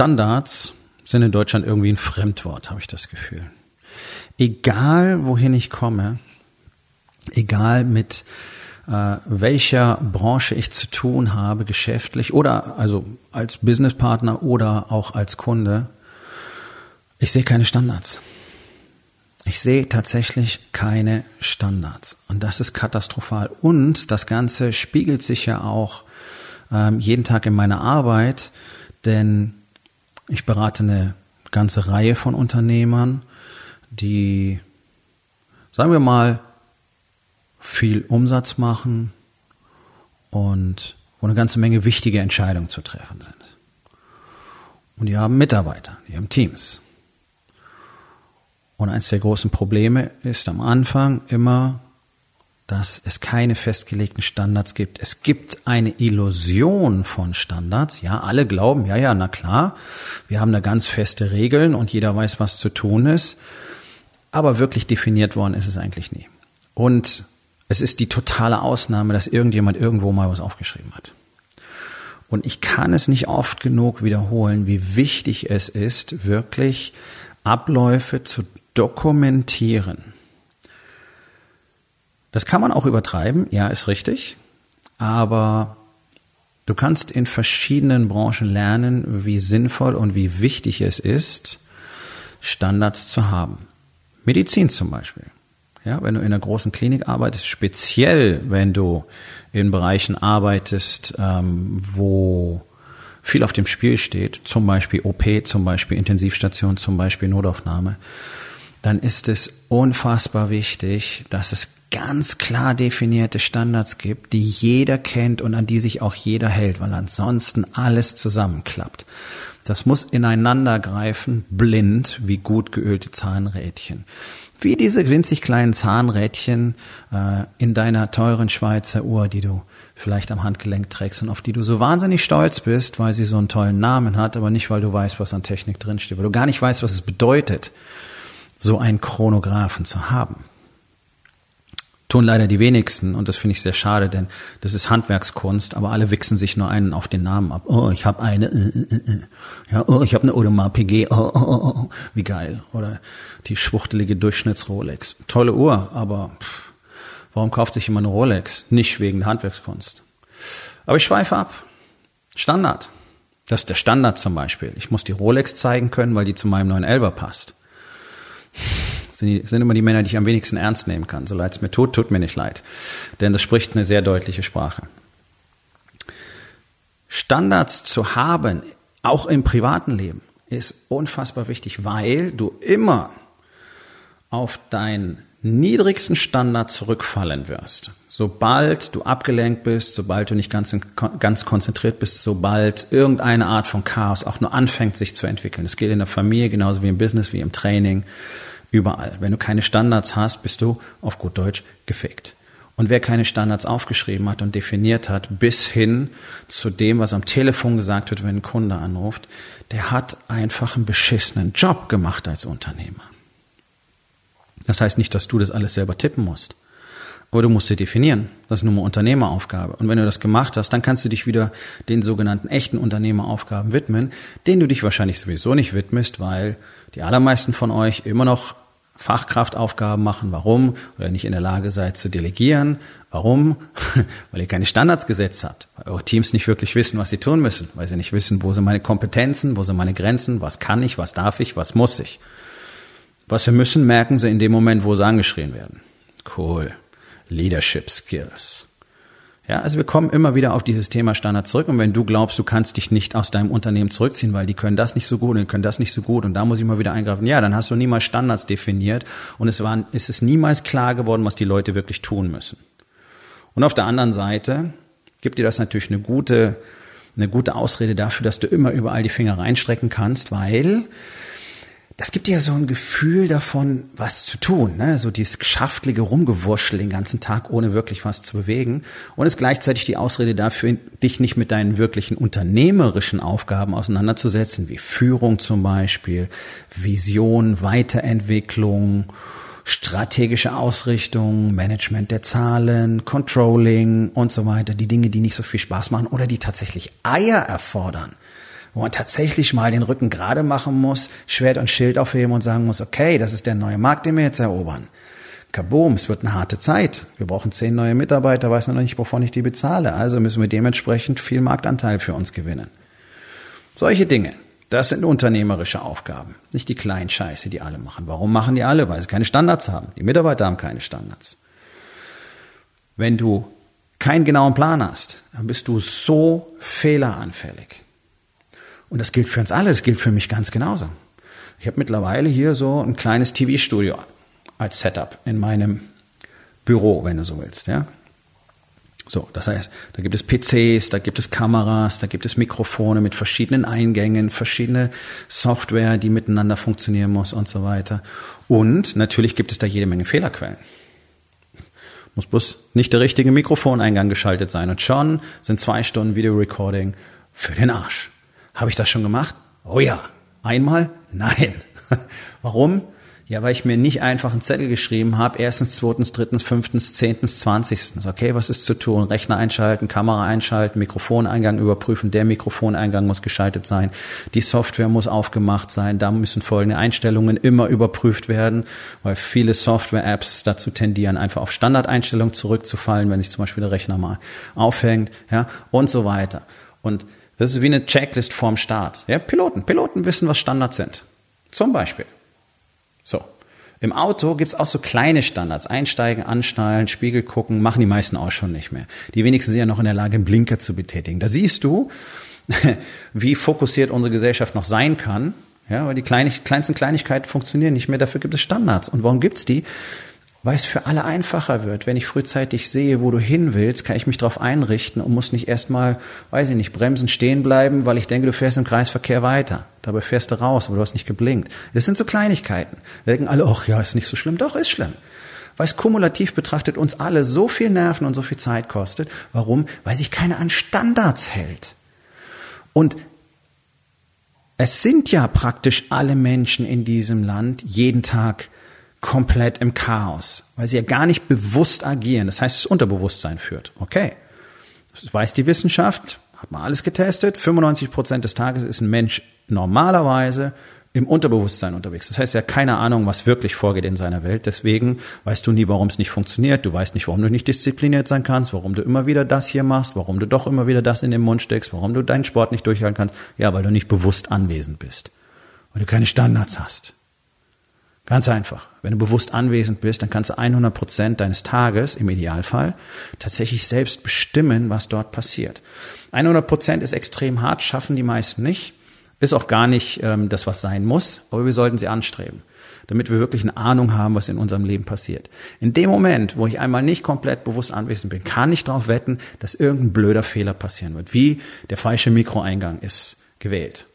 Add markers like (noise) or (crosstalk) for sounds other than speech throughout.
Standards sind in Deutschland irgendwie ein Fremdwort, habe ich das Gefühl. Egal, wohin ich komme, egal mit äh, welcher Branche ich zu tun habe, geschäftlich oder also als Businesspartner oder auch als Kunde, ich sehe keine Standards. Ich sehe tatsächlich keine Standards. Und das ist katastrophal. Und das Ganze spiegelt sich ja auch ähm, jeden Tag in meiner Arbeit, denn ich berate eine ganze Reihe von Unternehmern, die, sagen wir mal, viel Umsatz machen und wo eine ganze Menge wichtige Entscheidungen zu treffen sind. Und die haben Mitarbeiter, die haben Teams. Und eines der großen Probleme ist am Anfang immer dass es keine festgelegten Standards gibt. Es gibt eine Illusion von Standards. Ja, alle glauben, ja, ja, na klar, wir haben da ganz feste Regeln und jeder weiß, was zu tun ist. Aber wirklich definiert worden ist es eigentlich nie. Und es ist die totale Ausnahme, dass irgendjemand irgendwo mal was aufgeschrieben hat. Und ich kann es nicht oft genug wiederholen, wie wichtig es ist, wirklich Abläufe zu dokumentieren das kann man auch übertreiben, ja, ist richtig. Aber du kannst in verschiedenen Branchen lernen, wie sinnvoll und wie wichtig es ist, Standards zu haben. Medizin zum Beispiel. Ja, wenn du in einer großen Klinik arbeitest, speziell wenn du in Bereichen arbeitest, ähm, wo viel auf dem Spiel steht, zum Beispiel OP, zum Beispiel Intensivstation, zum Beispiel Notaufnahme, dann ist es unfassbar wichtig, dass es ganz klar definierte Standards gibt, die jeder kennt und an die sich auch jeder hält, weil ansonsten alles zusammenklappt. Das muss ineinander greifen, blind wie gut geölte Zahnrädchen. Wie diese winzig kleinen Zahnrädchen äh, in deiner teuren Schweizer Uhr, die du vielleicht am Handgelenk trägst und auf die du so wahnsinnig stolz bist, weil sie so einen tollen Namen hat, aber nicht, weil du weißt, was an Technik drinsteht, weil du gar nicht weißt, was es bedeutet, so einen Chronographen zu haben tun leider die wenigsten und das finde ich sehr schade, denn das ist Handwerkskunst, aber alle wichsen sich nur einen auf den Namen ab. Oh, ich habe eine, äh, äh, äh. ja, oh, ich habe eine Audemars PG, oh, oh, oh, oh, wie geil. Oder die schwuchtelige Durchschnitts-Rolex. Tolle Uhr, aber pff, warum kauft sich jemand eine Rolex? Nicht wegen der Handwerkskunst. Aber ich schweife ab. Standard. Das ist der Standard zum Beispiel. Ich muss die Rolex zeigen können, weil die zu meinem neuen Elber passt sind, sind immer die Männer, die ich am wenigsten ernst nehmen kann. So leid es mir tut, tut mir nicht leid. Denn das spricht eine sehr deutliche Sprache. Standards zu haben, auch im privaten Leben, ist unfassbar wichtig, weil du immer auf deinen niedrigsten Standard zurückfallen wirst. Sobald du abgelenkt bist, sobald du nicht ganz, ganz konzentriert bist, sobald irgendeine Art von Chaos auch nur anfängt sich zu entwickeln. Das geht in der Familie genauso wie im Business, wie im Training. Überall. Wenn du keine Standards hast, bist du auf gut Deutsch gefickt. Und wer keine Standards aufgeschrieben hat und definiert hat, bis hin zu dem, was am Telefon gesagt wird, wenn ein Kunde anruft, der hat einfach einen beschissenen Job gemacht als Unternehmer. Das heißt nicht, dass du das alles selber tippen musst. Aber du musst sie definieren. Das ist nur eine Unternehmeraufgabe. Und wenn du das gemacht hast, dann kannst du dich wieder den sogenannten echten Unternehmeraufgaben widmen, denen du dich wahrscheinlich sowieso nicht widmest, weil die allermeisten von euch immer noch Fachkraftaufgaben machen. Warum? Weil ihr nicht in der Lage seid zu delegieren. Warum? (laughs) Weil ihr keine Standards gesetzt habt. Weil eure Teams nicht wirklich wissen, was sie tun müssen. Weil sie nicht wissen, wo sind meine Kompetenzen, wo sind meine Grenzen, was kann ich, was darf ich, was muss ich. Was sie müssen, merken sie in dem Moment, wo sie angeschrien werden. Cool. Leadership Skills. Ja, also wir kommen immer wieder auf dieses Thema Standard zurück. Und wenn du glaubst, du kannst dich nicht aus deinem Unternehmen zurückziehen, weil die können das nicht so gut und die können das nicht so gut und da muss ich mal wieder eingreifen, ja, dann hast du niemals Standards definiert und es war, ist es niemals klar geworden, was die Leute wirklich tun müssen. Und auf der anderen Seite gibt dir das natürlich eine gute, eine gute Ausrede dafür, dass du immer überall die Finger reinstrecken kannst, weil das gibt dir so ein Gefühl davon, was zu tun, ne? so dieses geschäftliche Rumgewurschel den ganzen Tag, ohne wirklich was zu bewegen. Und ist gleichzeitig die Ausrede dafür, dich nicht mit deinen wirklichen unternehmerischen Aufgaben auseinanderzusetzen, wie Führung zum Beispiel, Vision, Weiterentwicklung, strategische Ausrichtung, Management der Zahlen, Controlling und so weiter. Die Dinge, die nicht so viel Spaß machen oder die tatsächlich Eier erfordern wo man tatsächlich mal den Rücken gerade machen muss, Schwert und Schild aufheben und sagen muss, okay, das ist der neue Markt, den wir jetzt erobern. Kaboom, es wird eine harte Zeit. Wir brauchen zehn neue Mitarbeiter, weiß noch nicht, wovon ich die bezahle. Also müssen wir dementsprechend viel Marktanteil für uns gewinnen. Solche Dinge, das sind unternehmerische Aufgaben, nicht die kleinen Scheiße, die alle machen. Warum machen die alle? Weil sie keine Standards haben. Die Mitarbeiter haben keine Standards. Wenn du keinen genauen Plan hast, dann bist du so fehleranfällig. Und das gilt für uns alle, das gilt für mich ganz genauso. Ich habe mittlerweile hier so ein kleines TV-Studio als Setup in meinem Büro, wenn du so willst, ja. So, das heißt, da gibt es PCs, da gibt es Kameras, da gibt es Mikrofone mit verschiedenen Eingängen, verschiedene Software, die miteinander funktionieren muss und so weiter. Und natürlich gibt es da jede Menge Fehlerquellen. Muss bloß nicht der richtige Mikrofoneingang geschaltet sein. Und schon sind zwei Stunden Video-Recording für den Arsch. Habe ich das schon gemacht? Oh ja. Einmal? Nein. (laughs) Warum? Ja, weil ich mir nicht einfach einen Zettel geschrieben habe, erstens, zweitens, drittens, fünftens, zehntens, zwanzigstens. Okay, was ist zu tun? Rechner einschalten, Kamera einschalten, Mikrofoneingang überprüfen, der Mikrofoneingang muss geschaltet sein, die Software muss aufgemacht sein, da müssen folgende Einstellungen immer überprüft werden, weil viele Software-Apps dazu tendieren, einfach auf Standardeinstellungen zurückzufallen, wenn sich zum Beispiel der Rechner mal aufhängt, ja, und so weiter. Und das ist wie eine Checklist vorm Start. Ja, Piloten. Piloten wissen, was Standards sind. Zum Beispiel. So. Im Auto gibt's auch so kleine Standards. Einsteigen, anschnallen, Spiegel gucken, machen die meisten auch schon nicht mehr. Die wenigsten sind ja noch in der Lage, einen Blinker zu betätigen. Da siehst du, (laughs) wie fokussiert unsere Gesellschaft noch sein kann. Ja, weil die kleinsten Kleinigkeiten funktionieren nicht mehr. Dafür gibt es Standards. Und warum gibt's die? Weil es für alle einfacher wird. Wenn ich frühzeitig sehe, wo du hin willst, kann ich mich darauf einrichten und muss nicht erstmal, weiß ich nicht, bremsen, stehen bleiben, weil ich denke, du fährst im Kreisverkehr weiter. Dabei fährst du raus, aber du hast nicht geblinkt. Das sind so Kleinigkeiten. Wir denken alle, ach ja, ist nicht so schlimm. Doch, ist schlimm. Weil es kumulativ betrachtet uns alle so viel Nerven und so viel Zeit kostet. Warum? Weil sich keiner an Standards hält. Und es sind ja praktisch alle Menschen in diesem Land jeden Tag komplett im Chaos, weil sie ja gar nicht bewusst agieren. Das heißt, das Unterbewusstsein führt. Okay. Das weiß die Wissenschaft, hat man alles getestet. 95 Prozent des Tages ist ein Mensch normalerweise im Unterbewusstsein unterwegs. Das heißt, er hat keine Ahnung, was wirklich vorgeht in seiner Welt. Deswegen weißt du nie, warum es nicht funktioniert. Du weißt nicht, warum du nicht diszipliniert sein kannst, warum du immer wieder das hier machst, warum du doch immer wieder das in den Mund steckst, warum du deinen Sport nicht durchhalten kannst. Ja, weil du nicht bewusst anwesend bist. Weil du keine Standards hast. Ganz einfach. Wenn du bewusst anwesend bist, dann kannst du 100 Prozent deines Tages im Idealfall tatsächlich selbst bestimmen, was dort passiert. 100 Prozent ist extrem hart, schaffen die meisten nicht. Ist auch gar nicht ähm, das, was sein muss, aber wir sollten sie anstreben, damit wir wirklich eine Ahnung haben, was in unserem Leben passiert. In dem Moment, wo ich einmal nicht komplett bewusst anwesend bin, kann ich darauf wetten, dass irgendein blöder Fehler passieren wird, wie der falsche Mikroeingang ist gewählt.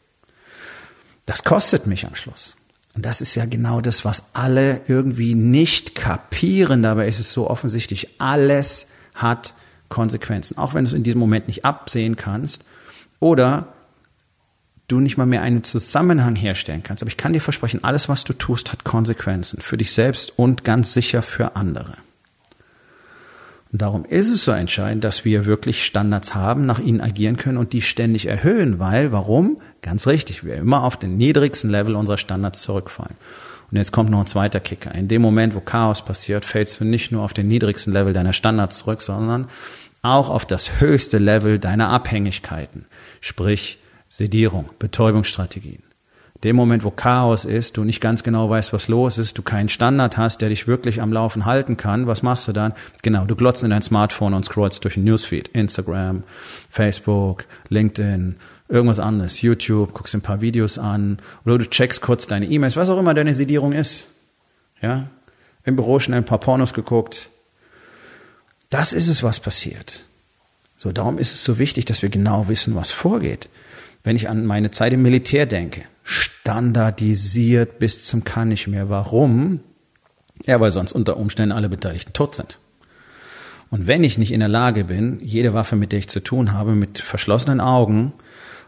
Das kostet mich am Schluss. Und das ist ja genau das, was alle irgendwie nicht kapieren. Dabei ist es so offensichtlich, alles hat Konsequenzen. Auch wenn du es in diesem Moment nicht absehen kannst oder du nicht mal mehr einen Zusammenhang herstellen kannst. Aber ich kann dir versprechen, alles, was du tust, hat Konsequenzen für dich selbst und ganz sicher für andere. Und darum ist es so entscheidend, dass wir wirklich Standards haben, nach ihnen agieren können und die ständig erhöhen, weil, warum? Ganz richtig, wir immer auf den niedrigsten Level unserer Standards zurückfallen. Und jetzt kommt noch ein zweiter Kicker. In dem Moment, wo Chaos passiert, fällst du nicht nur auf den niedrigsten Level deiner Standards zurück, sondern auch auf das höchste Level deiner Abhängigkeiten, sprich Sedierung, Betäubungsstrategien dem Moment, wo Chaos ist, du nicht ganz genau weißt, was los ist, du keinen Standard hast, der dich wirklich am Laufen halten kann, was machst du dann? Genau, du glotzt in dein Smartphone und scrollst durch den Newsfeed, Instagram, Facebook, LinkedIn, irgendwas anderes, YouTube, guckst ein paar Videos an oder du checkst kurz deine E-Mails, was auch immer deine Sedierung ist. Ja? Im Büro schnell ein paar Pornos geguckt. Das ist es, was passiert. So, darum ist es so wichtig, dass wir genau wissen, was vorgeht. Wenn ich an meine Zeit im Militär denke, standardisiert bis zum kann nicht mehr. Warum? Ja, weil sonst unter Umständen alle Beteiligten tot sind. Und wenn ich nicht in der Lage bin, jede Waffe, mit der ich zu tun habe, mit verschlossenen Augen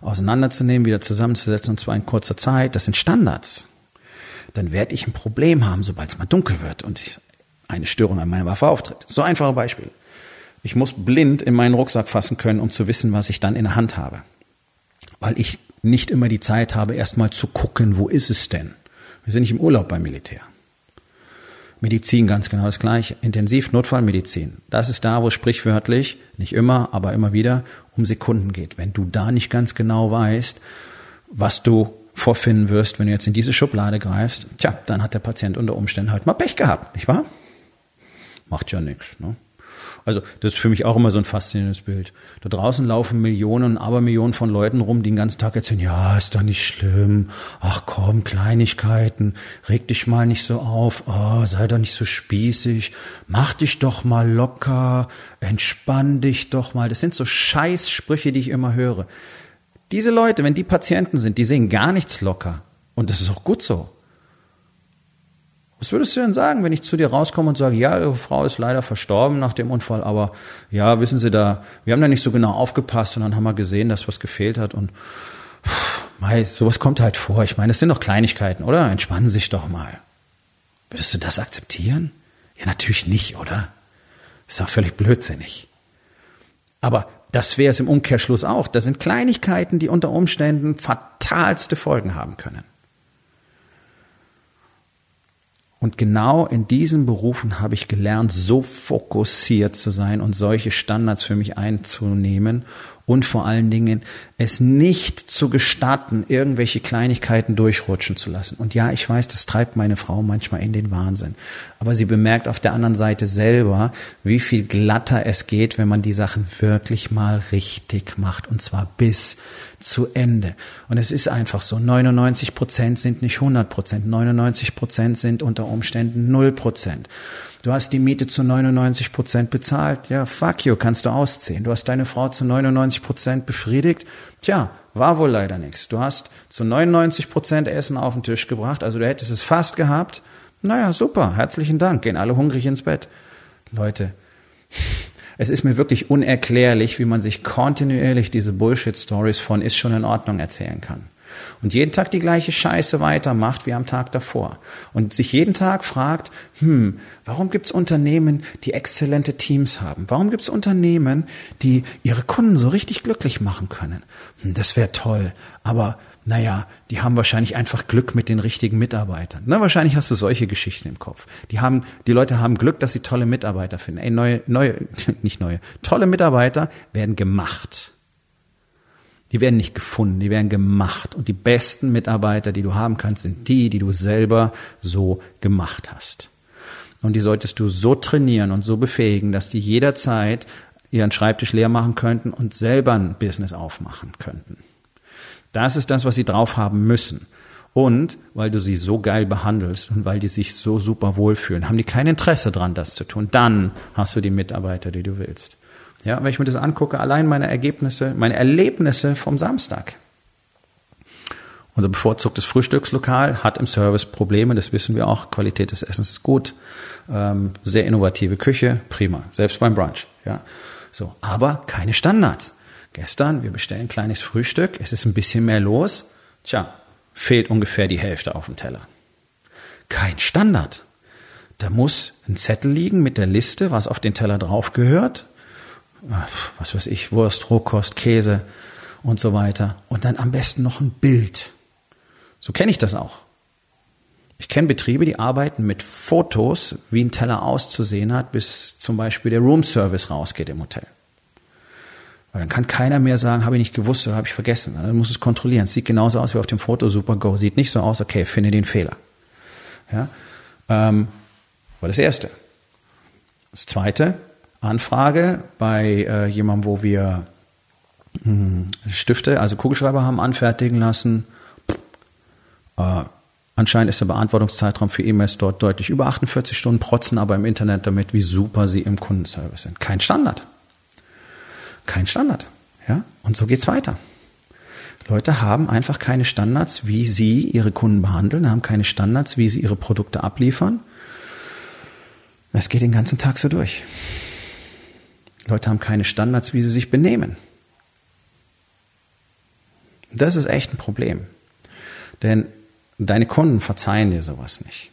auseinanderzunehmen, wieder zusammenzusetzen, und zwar in kurzer Zeit, das sind Standards, dann werde ich ein Problem haben, sobald es mal dunkel wird und eine Störung an meiner Waffe auftritt. So einfache Beispiel. Ich muss blind in meinen Rucksack fassen können, um zu wissen, was ich dann in der Hand habe. Weil ich nicht immer die Zeit habe, erstmal zu gucken, wo ist es denn? Wir sind nicht im Urlaub beim Militär. Medizin ganz genau das gleiche. Intensiv Notfallmedizin. Das ist da, wo sprichwörtlich, nicht immer, aber immer wieder, um Sekunden geht. Wenn du da nicht ganz genau weißt, was du vorfinden wirst, wenn du jetzt in diese Schublade greifst, tja, dann hat der Patient unter Umständen halt mal Pech gehabt, nicht wahr? Macht ja nichts. Ne? Also das ist für mich auch immer so ein faszinierendes Bild. Da draußen laufen Millionen Abermillionen von Leuten rum, die den ganzen Tag erzählen, ja, ist doch nicht schlimm. Ach komm, Kleinigkeiten, reg dich mal nicht so auf. Oh, sei doch nicht so spießig. Mach dich doch mal locker. Entspann dich doch mal. Das sind so Scheißsprüche, die ich immer höre. Diese Leute, wenn die Patienten sind, die sehen gar nichts locker. Und das ist auch gut so. Was würdest du denn sagen, wenn ich zu dir rauskomme und sage, ja, Ihre Frau ist leider verstorben nach dem Unfall, aber ja, wissen Sie da, wir haben da nicht so genau aufgepasst und dann haben wir gesehen, dass was gefehlt hat und mei, sowas kommt halt vor. Ich meine, es sind doch Kleinigkeiten, oder? Entspannen Sie sich doch mal. Würdest du das akzeptieren? Ja, natürlich nicht, oder? ist auch völlig blödsinnig. Aber das wäre es im Umkehrschluss auch. Das sind Kleinigkeiten, die unter Umständen fatalste Folgen haben können. Und genau in diesen Berufen habe ich gelernt, so fokussiert zu sein und solche Standards für mich einzunehmen und vor allen Dingen es nicht zu gestatten, irgendwelche Kleinigkeiten durchrutschen zu lassen. Und ja, ich weiß, das treibt meine Frau manchmal in den Wahnsinn. Aber sie bemerkt auf der anderen Seite selber, wie viel glatter es geht, wenn man die Sachen wirklich mal richtig macht. Und zwar bis zu Ende. Und es ist einfach so. 99 Prozent sind nicht 100 Prozent. 99 Prozent sind unter Umständen 0 Prozent. Du hast die Miete zu 99 Prozent bezahlt. Ja, fuck you, kannst du ausziehen. Du hast deine Frau zu 99 Prozent befriedigt. Tja, war wohl leider nichts. Du hast zu 99 Prozent Essen auf den Tisch gebracht. Also du hättest es fast gehabt. Naja, super. Herzlichen Dank. Gehen alle hungrig ins Bett. Leute, (laughs) es ist mir wirklich unerklärlich, wie man sich kontinuierlich diese Bullshit-Stories von ist schon in Ordnung erzählen kann und jeden Tag die gleiche Scheiße weitermacht wie am Tag davor und sich jeden Tag fragt, hm, warum gibt's Unternehmen, die exzellente Teams haben? Warum gibt's Unternehmen, die ihre Kunden so richtig glücklich machen können? Hm, das wäre toll, aber naja, die haben wahrscheinlich einfach Glück mit den richtigen Mitarbeitern. Na, wahrscheinlich hast du solche Geschichten im Kopf. Die haben, die Leute haben Glück, dass sie tolle Mitarbeiter finden. Ey, neue, neue, (laughs) nicht neue, tolle Mitarbeiter werden gemacht. Die werden nicht gefunden, die werden gemacht. Und die besten Mitarbeiter, die du haben kannst, sind die, die du selber so gemacht hast. Und die solltest du so trainieren und so befähigen, dass die jederzeit ihren Schreibtisch leer machen könnten und selber ein Business aufmachen könnten. Das ist das, was sie drauf haben müssen. Und weil du sie so geil behandelst und weil die sich so super wohlfühlen, haben die kein Interesse dran, das zu tun. Dann hast du die Mitarbeiter, die du willst. Ja, wenn ich mir das angucke, allein meine Ergebnisse, meine Erlebnisse vom Samstag. Unser bevorzugtes Frühstückslokal hat im Service Probleme, das wissen wir auch. Qualität des Essens ist gut, ähm, sehr innovative Küche, prima, selbst beim Brunch. Ja, so, aber keine Standards. Gestern, wir bestellen ein kleines Frühstück, es ist ein bisschen mehr los. Tja, fehlt ungefähr die Hälfte auf dem Teller. Kein Standard. Da muss ein Zettel liegen mit der Liste, was auf den Teller drauf gehört was weiß ich, Wurst, Rohkost, Käse und so weiter. Und dann am besten noch ein Bild. So kenne ich das auch. Ich kenne Betriebe, die arbeiten mit Fotos, wie ein Teller auszusehen hat, bis zum Beispiel der Roomservice rausgeht im Hotel. Weil dann kann keiner mehr sagen, habe ich nicht gewusst oder habe ich vergessen. Dann muss es kontrollieren. Es sieht genauso aus wie auf dem Foto, super go. Sieht nicht so aus, okay, finde den Fehler. Ja, ähm, war das Erste. Das Zweite, Anfrage bei äh, jemandem, wo wir mh, hm, Stifte, also Kugelschreiber haben anfertigen lassen. Äh, anscheinend ist der Beantwortungszeitraum für E-Mails dort deutlich über 48 Stunden, protzen aber im Internet damit, wie super sie im Kundenservice sind. Kein Standard. kein Standard. Ja? Und so geht's weiter. Leute haben einfach keine Standards, wie sie ihre Kunden behandeln, haben keine Standards, wie sie ihre Produkte abliefern. Das geht den ganzen Tag so durch. Leute haben keine Standards, wie sie sich benehmen. Das ist echt ein Problem. Denn deine Kunden verzeihen dir sowas nicht.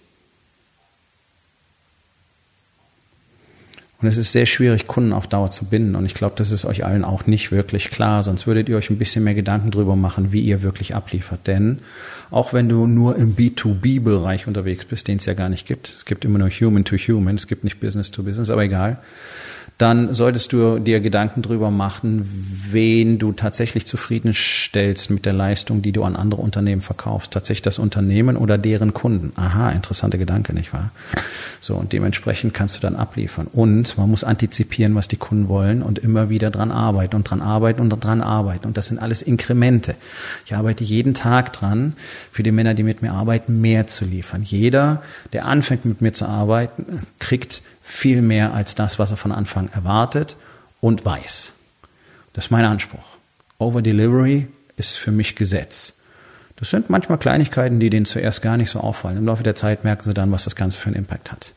Und es ist sehr schwierig, Kunden auf Dauer zu binden. Und ich glaube, das ist euch allen auch nicht wirklich klar. Sonst würdet ihr euch ein bisschen mehr Gedanken drüber machen, wie ihr wirklich abliefert. Denn auch wenn du nur im B2B-Bereich unterwegs bist, den es ja gar nicht gibt, es gibt immer nur Human to Human, es gibt nicht Business to Business, aber egal dann solltest du dir Gedanken drüber machen, wen du tatsächlich zufriedenstellst mit der Leistung, die du an andere Unternehmen verkaufst. Tatsächlich das Unternehmen oder deren Kunden. Aha, interessante Gedanke, nicht wahr? So, und dementsprechend kannst du dann abliefern. Und man muss antizipieren, was die Kunden wollen und immer wieder dran arbeiten und dran arbeiten und dran arbeiten. Und das sind alles Inkremente. Ich arbeite jeden Tag dran, für die Männer, die mit mir arbeiten, mehr zu liefern. Jeder, der anfängt mit mir zu arbeiten, kriegt viel mehr als das, was er von Anfang erwartet und weiß. Das ist mein Anspruch. Over Delivery ist für mich Gesetz. Das sind manchmal Kleinigkeiten, die denen zuerst gar nicht so auffallen. Im Laufe der Zeit merken sie dann, was das Ganze für einen Impact hat.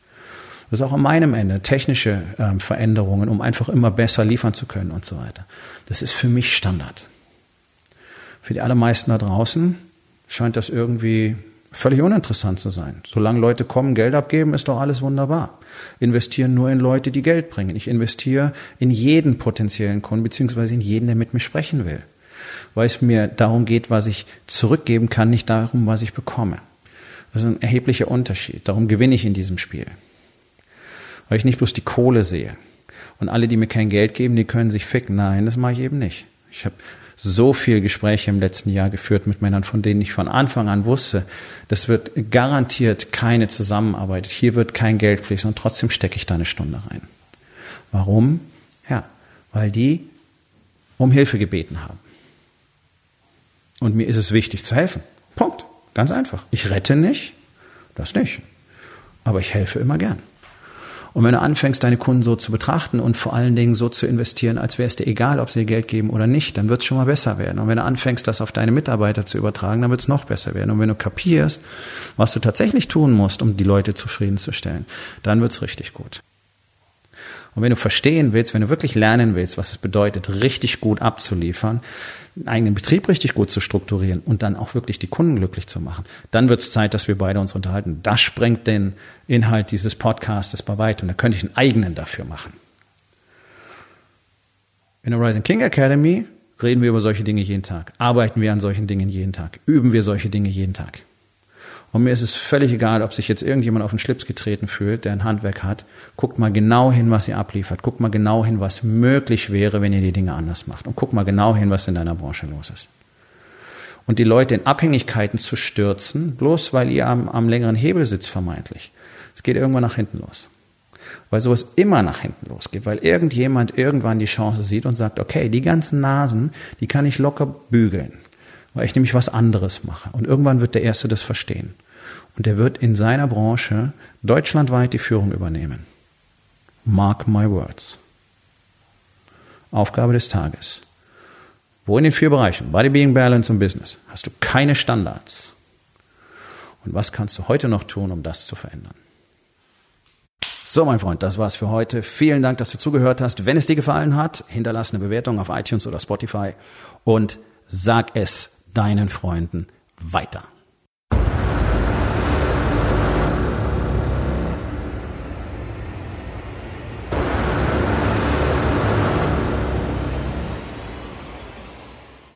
Das ist auch an meinem Ende technische ähm, Veränderungen, um einfach immer besser liefern zu können und so weiter. Das ist für mich Standard. Für die allermeisten da draußen scheint das irgendwie völlig uninteressant zu sein. Solange Leute kommen, Geld abgeben, ist doch alles wunderbar. Investieren nur in Leute, die Geld bringen. Ich investiere in jeden potenziellen Kunden, beziehungsweise in jeden, der mit mir sprechen will. Weil es mir darum geht, was ich zurückgeben kann, nicht darum, was ich bekomme. Das ist ein erheblicher Unterschied. Darum gewinne ich in diesem Spiel. Weil ich nicht bloß die Kohle sehe. Und alle, die mir kein Geld geben, die können sich ficken. Nein, das mache ich eben nicht. Ich habe so viel Gespräche im letzten Jahr geführt mit Männern, von denen ich von Anfang an wusste, das wird garantiert keine Zusammenarbeit. Hier wird kein Geld fließen und trotzdem stecke ich da eine Stunde rein. Warum? Ja, weil die um Hilfe gebeten haben. Und mir ist es wichtig zu helfen. Punkt. Ganz einfach. Ich rette nicht, das nicht. Aber ich helfe immer gern. Und wenn du anfängst, deine Kunden so zu betrachten und vor allen Dingen so zu investieren, als wäre es dir egal, ob sie dir Geld geben oder nicht, dann wird es schon mal besser werden. Und wenn du anfängst, das auf deine Mitarbeiter zu übertragen, dann wird es noch besser werden. Und wenn du kapierst, was du tatsächlich tun musst, um die Leute zufriedenzustellen, dann wird es richtig gut. Und wenn du verstehen willst, wenn du wirklich lernen willst, was es bedeutet, richtig gut abzuliefern, einen eigenen Betrieb richtig gut zu strukturieren und dann auch wirklich die Kunden glücklich zu machen, dann wird es Zeit, dass wir beide uns unterhalten. Das sprengt den Inhalt dieses Podcastes bei weitem. Da könnte ich einen eigenen dafür machen. In der Rising King Academy reden wir über solche Dinge jeden Tag, arbeiten wir an solchen Dingen jeden Tag, üben wir solche Dinge jeden Tag. Und mir ist es völlig egal, ob sich jetzt irgendjemand auf den Schlips getreten fühlt, der ein Handwerk hat. Guckt mal genau hin, was ihr abliefert. Guckt mal genau hin, was möglich wäre, wenn ihr die Dinge anders macht. Und guckt mal genau hin, was in deiner Branche los ist. Und die Leute in Abhängigkeiten zu stürzen, bloß weil ihr am, am längeren Hebel sitzt vermeintlich. Es geht irgendwann nach hinten los. Weil sowas immer nach hinten losgeht, weil irgendjemand irgendwann die Chance sieht und sagt, okay, die ganzen Nasen, die kann ich locker bügeln weil ich nämlich was anderes mache. Und irgendwann wird der Erste das verstehen. Und der wird in seiner Branche deutschlandweit die Führung übernehmen. Mark my words. Aufgabe des Tages. Wo in den vier Bereichen, Body, Being, Balance und Business, hast du keine Standards? Und was kannst du heute noch tun, um das zu verändern? So, mein Freund, das war's für heute. Vielen Dank, dass du zugehört hast. Wenn es dir gefallen hat, hinterlass eine Bewertung auf iTunes oder Spotify und sag es deinen Freunden weiter.